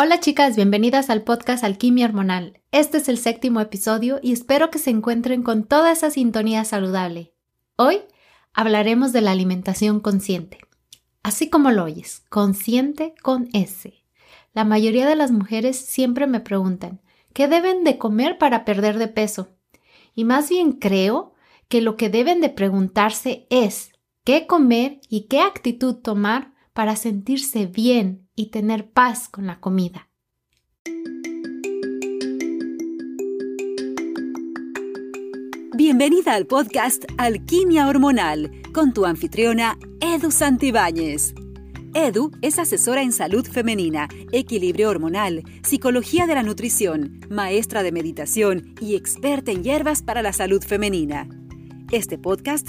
Hola chicas, bienvenidas al podcast Alquimia Hormonal. Este es el séptimo episodio y espero que se encuentren con toda esa sintonía saludable. Hoy hablaremos de la alimentación consciente. Así como lo oyes, consciente con S. La mayoría de las mujeres siempre me preguntan, ¿qué deben de comer para perder de peso? Y más bien creo que lo que deben de preguntarse es, ¿qué comer y qué actitud tomar para sentirse bien y tener paz con la comida. Bienvenida al podcast Alquimia Hormonal con tu anfitriona Edu Santibáñez. Edu es asesora en salud femenina, equilibrio hormonal, psicología de la nutrición, maestra de meditación y experta en hierbas para la salud femenina. Este podcast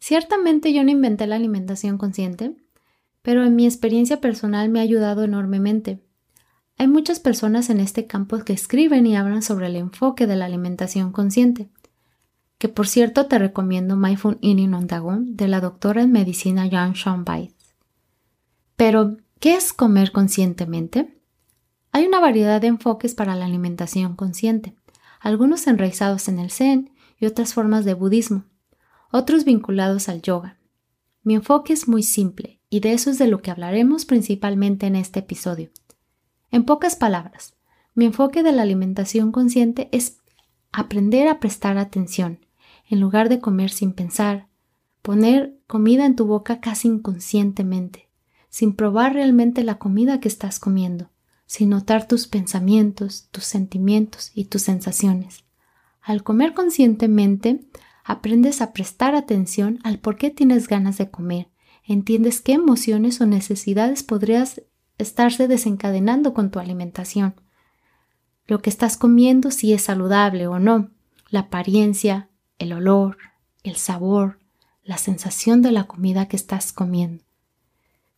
Ciertamente yo no inventé la alimentación consciente, pero en mi experiencia personal me ha ayudado enormemente. Hay muchas personas en este campo que escriben y hablan sobre el enfoque de la alimentación consciente, que por cierto te recomiendo Mindful Eating on the de la doctora en medicina Jan Sean Pero, ¿qué es comer conscientemente? Hay una variedad de enfoques para la alimentación consciente, algunos enraizados en el Zen y otras formas de budismo, otros vinculados al yoga. Mi enfoque es muy simple y de eso es de lo que hablaremos principalmente en este episodio. En pocas palabras, mi enfoque de la alimentación consciente es aprender a prestar atención, en lugar de comer sin pensar, poner comida en tu boca casi inconscientemente, sin probar realmente la comida que estás comiendo, sin notar tus pensamientos, tus sentimientos y tus sensaciones. Al comer conscientemente, aprendes a prestar atención al por qué tienes ganas de comer, entiendes qué emociones o necesidades podrías estarse desencadenando con tu alimentación, lo que estás comiendo si es saludable o no, la apariencia, el olor, el sabor, la sensación de la comida que estás comiendo,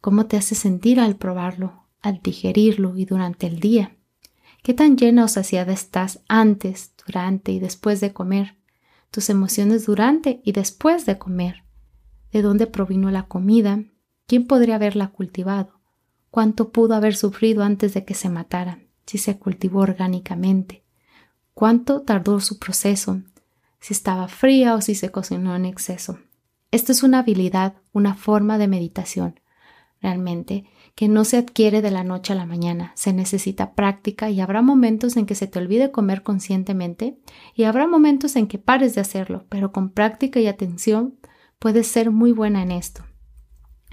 cómo te hace sentir al probarlo, al digerirlo y durante el día. ¿Qué tan llena o saciada estás antes, durante y después de comer? Tus emociones durante y después de comer. ¿De dónde provino la comida? ¿Quién podría haberla cultivado? ¿Cuánto pudo haber sufrido antes de que se matara? Si se cultivó orgánicamente. ¿Cuánto tardó su proceso? Si estaba fría o si se cocinó en exceso. Esta es una habilidad, una forma de meditación, realmente, que no se adquiere de la noche a la mañana, se necesita práctica y habrá momentos en que se te olvide comer conscientemente y habrá momentos en que pares de hacerlo, pero con práctica y atención puedes ser muy buena en esto.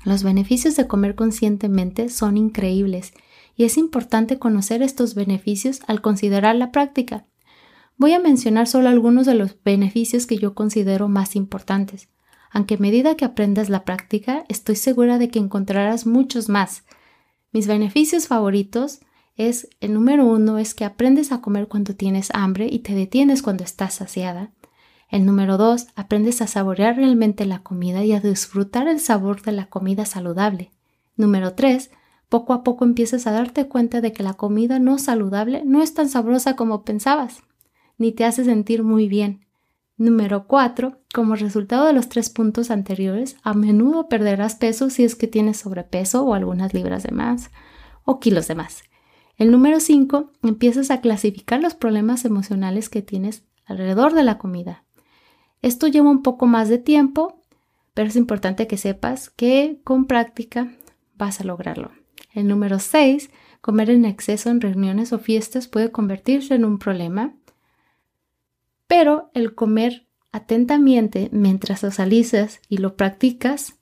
Los beneficios de comer conscientemente son increíbles y es importante conocer estos beneficios al considerar la práctica. Voy a mencionar solo algunos de los beneficios que yo considero más importantes aunque a medida que aprendas la práctica, estoy segura de que encontrarás muchos más. Mis beneficios favoritos es, el número uno es que aprendes a comer cuando tienes hambre y te detienes cuando estás saciada. El número dos, aprendes a saborear realmente la comida y a disfrutar el sabor de la comida saludable. Número tres, poco a poco empiezas a darte cuenta de que la comida no saludable no es tan sabrosa como pensabas, ni te hace sentir muy bien. Número 4. Como resultado de los tres puntos anteriores, a menudo perderás peso si es que tienes sobrepeso o algunas libras de más o kilos de más. El número 5. Empiezas a clasificar los problemas emocionales que tienes alrededor de la comida. Esto lleva un poco más de tiempo, pero es importante que sepas que con práctica vas a lograrlo. El número 6. Comer en exceso en reuniones o fiestas puede convertirse en un problema pero el comer atentamente mientras socializas y lo practicas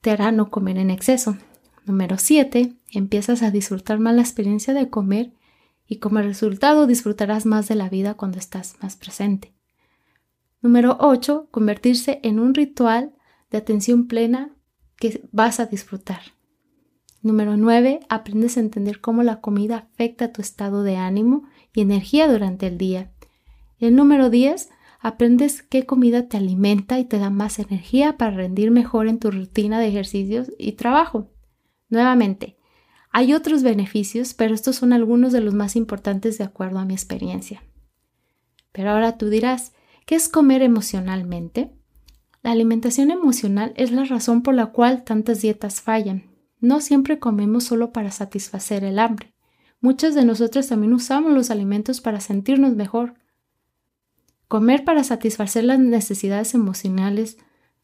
te hará no comer en exceso. Número 7. Empiezas a disfrutar más la experiencia de comer y como resultado disfrutarás más de la vida cuando estás más presente. Número 8. Convertirse en un ritual de atención plena que vas a disfrutar. Número 9. Aprendes a entender cómo la comida afecta tu estado de ánimo y energía durante el día. El número 10. Aprendes qué comida te alimenta y te da más energía para rendir mejor en tu rutina de ejercicios y trabajo. Nuevamente, hay otros beneficios, pero estos son algunos de los más importantes de acuerdo a mi experiencia. Pero ahora tú dirás, ¿qué es comer emocionalmente? La alimentación emocional es la razón por la cual tantas dietas fallan. No siempre comemos solo para satisfacer el hambre. Muchas de nosotras también usamos los alimentos para sentirnos mejor. Comer para satisfacer las necesidades emocionales,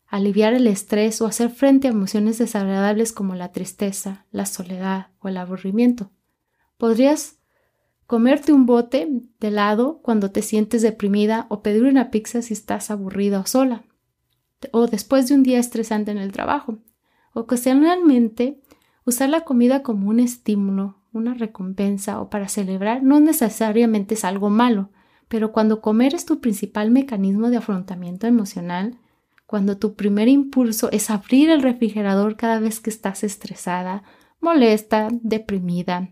aliviar el estrés o hacer frente a emociones desagradables como la tristeza, la soledad o el aburrimiento. Podrías comerte un bote de helado cuando te sientes deprimida o pedir una pizza si estás aburrida o sola, o después de un día estresante en el trabajo. Ocasionalmente, usar la comida como un estímulo, una recompensa o para celebrar no necesariamente es algo malo, pero cuando comer es tu principal mecanismo de afrontamiento emocional, cuando tu primer impulso es abrir el refrigerador cada vez que estás estresada, molesta, deprimida,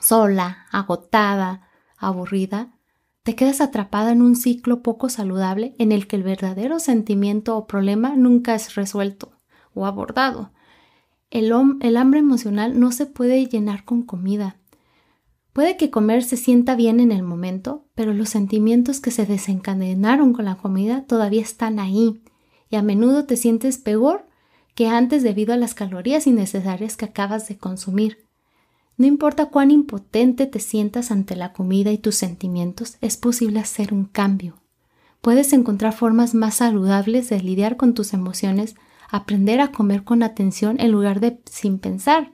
sola, agotada, aburrida, te quedas atrapada en un ciclo poco saludable en el que el verdadero sentimiento o problema nunca es resuelto o abordado. El, el, hambre emocional no se puede llenar con comida. Puede que comer se sienta bien en el momento, pero los sentimientos que se desencadenaron con la comida todavía están ahí y a menudo te sientes peor que antes debido a las calorías innecesarias que acabas de consumir. No importa cuán impotente te sientas ante la comida y tus sentimientos, es posible hacer un cambio. Puedes encontrar formas más saludables de lidiar con tus emociones aprender a comer con atención en lugar de sin pensar,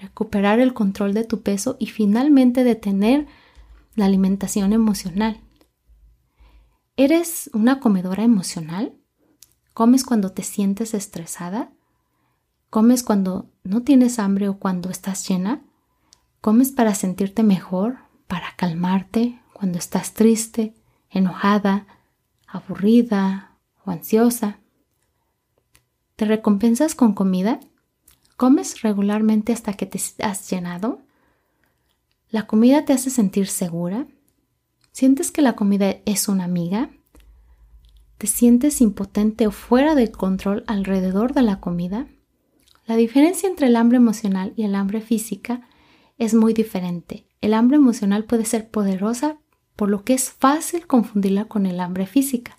recuperar el control de tu peso y finalmente detener la alimentación emocional. ¿Eres una comedora emocional? ¿Comes cuando te sientes estresada? ¿Comes cuando no tienes hambre o cuando estás llena? ¿Comes para sentirte mejor, para calmarte cuando estás triste, enojada, aburrida o ansiosa? ¿Te recompensas con comida? ¿Comes regularmente hasta que te has llenado? ¿La comida te hace sentir segura? ¿Sientes que la comida es una amiga? ¿Te sientes impotente o fuera de control alrededor de la comida? La diferencia entre el hambre emocional y el hambre física es muy diferente. El hambre emocional puede ser poderosa, por lo que es fácil confundirla con el hambre física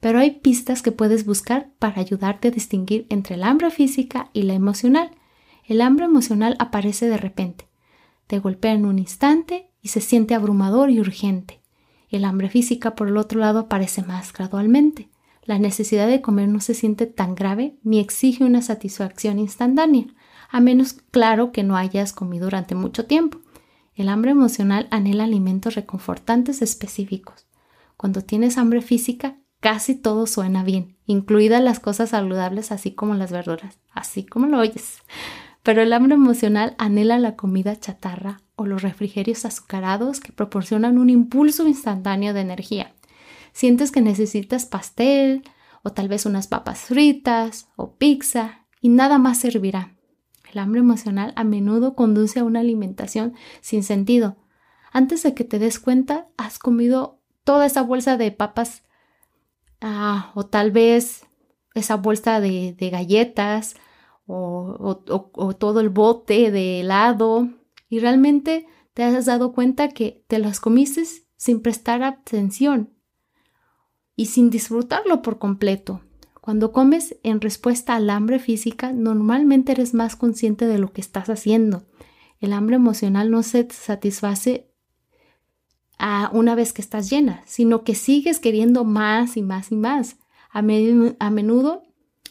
pero hay pistas que puedes buscar para ayudarte a distinguir entre el hambre física y la emocional. El hambre emocional aparece de repente, te golpea en un instante y se siente abrumador y urgente. El hambre física, por el otro lado, aparece más gradualmente. La necesidad de comer no se siente tan grave ni exige una satisfacción instantánea, a menos claro que no hayas comido durante mucho tiempo. El hambre emocional anhela alimentos reconfortantes específicos. Cuando tienes hambre física, casi todo suena bien, incluidas las cosas saludables así como las verduras, así como lo oyes. Pero el hambre emocional anhela la comida chatarra o los refrigerios azucarados que proporcionan un impulso instantáneo de energía. Sientes que necesitas pastel o tal vez unas papas fritas o pizza y nada más servirá. El hambre emocional a menudo conduce a una alimentación sin sentido. Antes de que te des cuenta, has comido toda esa bolsa de papas Ah, o tal vez esa bolsa de, galletas o, todo el bote de helado y realmente te has dado cuenta que te las comiste sin prestar atención y sin disfrutarlo por completo. Cuando comes en respuesta al hambre física, normalmente eres más consciente de lo que estás haciendo. El hambre emocional no se satisface a una vez que estás llena, sino que sigues queriendo más y más y más, a menudo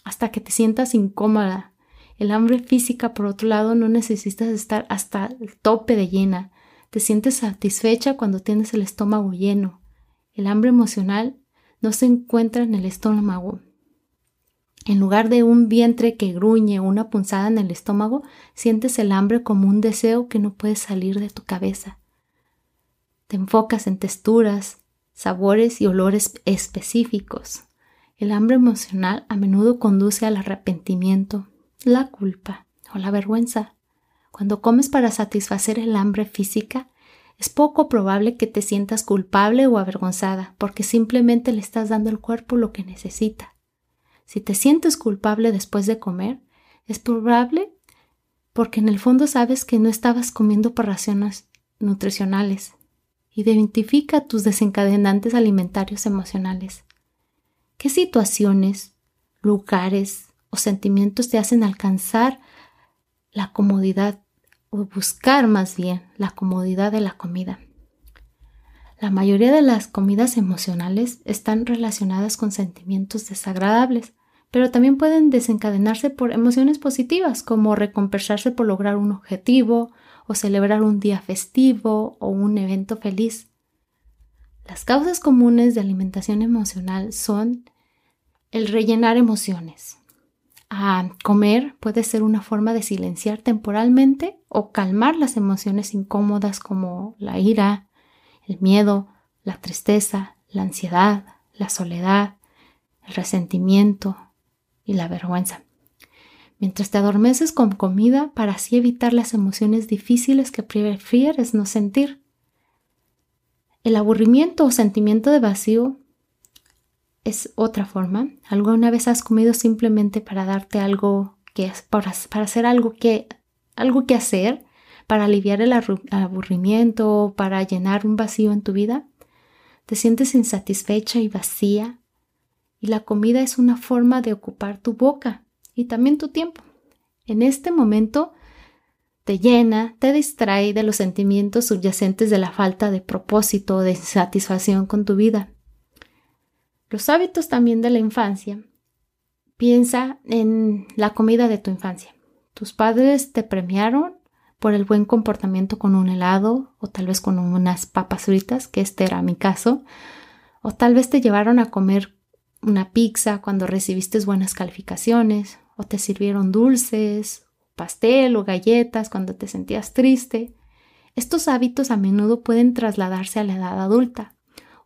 hasta que te sientas incómoda. El hambre física, por otro lado, no necesitas estar hasta el tope de llena. Te sientes satisfecha cuando tienes el estómago lleno. El hambre emocional no se encuentra en el estómago. En lugar de un vientre que gruñe o una punzada en el estómago, sientes el hambre como un deseo que no puede salir de tu cabeza. Te enfocas en texturas, sabores y olores específicos. El hambre emocional a menudo conduce al arrepentimiento, la culpa o la vergüenza. Cuando comes para satisfacer el hambre física, es poco probable que te sientas culpable o avergonzada, porque simplemente le estás dando al cuerpo lo que necesita. Si te sientes culpable después de comer, es probable porque en el fondo sabes que no estabas comiendo por raciones nutricionales. Identifica tus desencadenantes alimentarios emocionales. ¿Qué situaciones, lugares sentimientos te hacen alcanzar la comodidad o buscar más bien la comodidad de la comida? La mayoría de las comidas emocionales están relacionadas con sentimientos desagradables, pero también pueden desencadenarse por emociones positivas, como recompensarse por lograr un objetivo o celebrar un día festivo o un evento feliz. Las causas comunes de alimentación emocional son el rellenar emociones. A comer puede ser una forma de silenciar temporalmente o calmar las emociones incómodas como la ira, el miedo, la tristeza, la ansiedad, la soledad, el resentimiento y la vergüenza. Mientras te adormeces con comida para así evitar las emociones difíciles que prefieres no sentir. El aburrimiento o sentimiento de vacío es otra forma. ¿Alguna vez has comido simplemente para darte algo que para, para hacer algo que algo que hacer, para aliviar el aburrimiento, para llenar un vacío en tu vida? ¿Te sientes insatisfecha y vacía? Y la comida es una forma de ocupar tu boca y también tu tiempo. En este momento te llena, te distrae de los sentimientos subyacentes de la falta de propósito, de satisfacción con tu vida. Los hábitos también de la infancia. Piensa en la comida de tu infancia. Tus padres te premiaron por el buen comportamiento con un helado o tal vez con unas papas fritas, que este era mi caso, o tal vez te llevaron a comer una pizza cuando recibiste buenas calificaciones, o te sirvieron dulces, pastel o galletas cuando te sentías triste. Estos hábitos a menudo pueden trasladarse a la edad adulta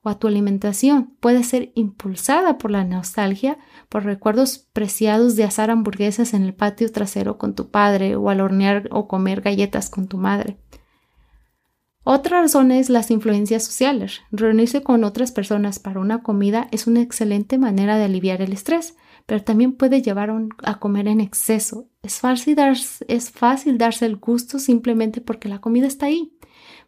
o a tu alimentación. Puede ser impulsada por la nostalgia, por recuerdos preciados de asar hamburguesas en el patio trasero con tu padre o al hornear o comer galletas con tu madre. Otra razón es las influencias sociales. Reunirse con otras personas para una comida es una excelente manera de aliviar el estrés, pero también puede llevar a comer en exceso. Es fácil, es fácil darse el gusto simplemente porque la comida está ahí,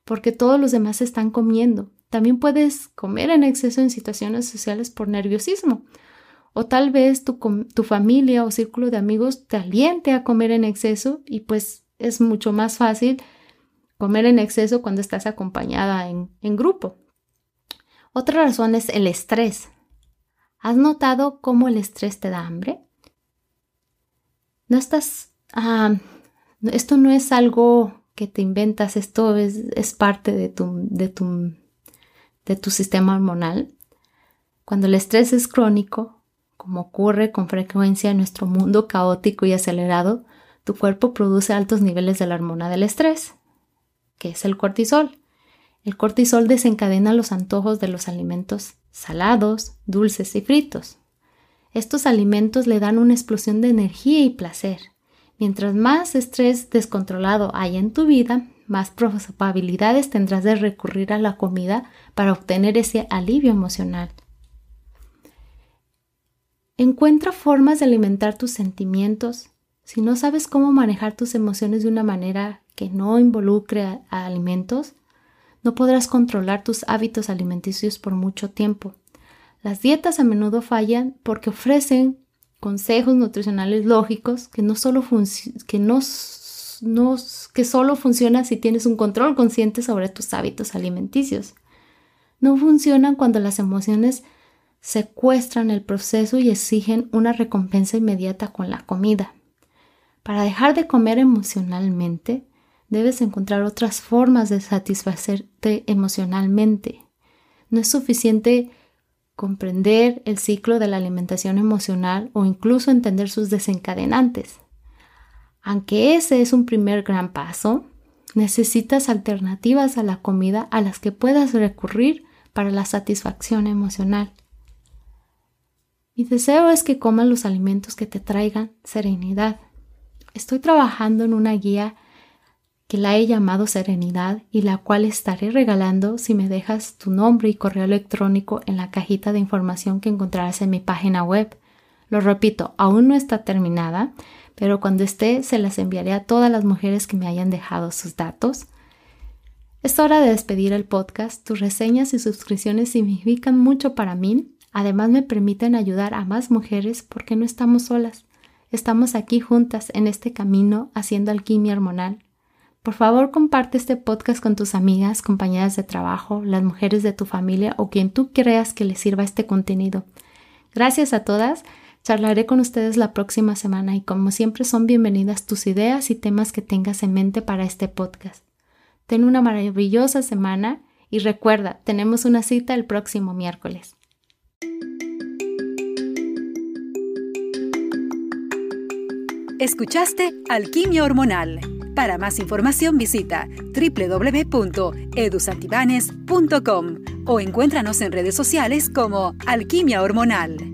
porque todos los demás están comiendo. También puedes comer en exceso en situaciones sociales por nerviosismo. O tal vez tu, tu familia o círculo de amigos te aliente a comer en exceso y pues es mucho más fácil comer en exceso cuando estás acompañada en, grupo. Otra razón es el estrés. ¿Has notado cómo el estrés te da hambre? No estás... Ah, esto no es algo que te inventas, esto es, es parte de tu, de, tu, de tu sistema hormonal. Cuando el estrés es crónico, como ocurre con frecuencia en nuestro mundo caótico y acelerado, tu cuerpo produce altos niveles de la hormona del estrés, que es el cortisol. El cortisol desencadena los antojos de los alimentos salados, dulces y fritos. Estos alimentos le dan una explosión de energía y placer. Mientras más estrés descontrolado hay en tu vida, más probabilidades tendrás de recurrir a la comida para obtener ese alivio emocional. Encuentra formas de alimentar tus sentimientos. Si no sabes cómo manejar tus emociones de una manera que no involucre a, alimentos, no podrás controlar tus hábitos alimenticios por mucho tiempo. Las dietas a menudo fallan porque ofrecen consejos nutricionales lógicos que no solo, que no, que solo funcionan si tienes un control consciente sobre tus hábitos alimenticios. No funcionan cuando las emociones secuestran el proceso y exigen una recompensa inmediata con la comida. Para dejar de comer emocionalmente, Debes encontrar otras formas de satisfacerte emocionalmente. No es suficiente comprender el ciclo de la alimentación emocional o incluso entender sus desencadenantes. Aunque ese es un primer gran paso, necesitas alternativas a la comida a las que puedas recurrir para la satisfacción emocional. Mi deseo es que comas los alimentos que te traigan serenidad. Estoy trabajando en una guía que la he llamado Serenidad y la cual estaré regalando si me dejas tu nombre y correo electrónico en la cajita de información que encontrarás en mi página web. Lo repito, aún no está terminada, pero cuando esté se las enviaré a todas las mujeres que me hayan dejado sus datos. Es hora de despedir el podcast. Tus reseñas y suscripciones significan mucho para mí. Además me permiten ayudar a más mujeres porque no estamos solas. Estamos aquí juntas en este camino haciendo alquimia hormonal. Por favor, comparte este podcast con tus amigas, compañeras de trabajo, las mujeres de tu familia o quien tú creas que les sirva este contenido. Gracias a todas. Charlaré con ustedes la próxima semana y como siempre son bienvenidas tus ideas y temas que tengas en mente para este podcast. Ten una maravillosa semana y recuerda, tenemos una cita el próximo miércoles. Escuchaste Alquimia Hormonal para más información visita www.edusantibanes.com o encuéntranos en redes sociales como Alquimia Hormonal.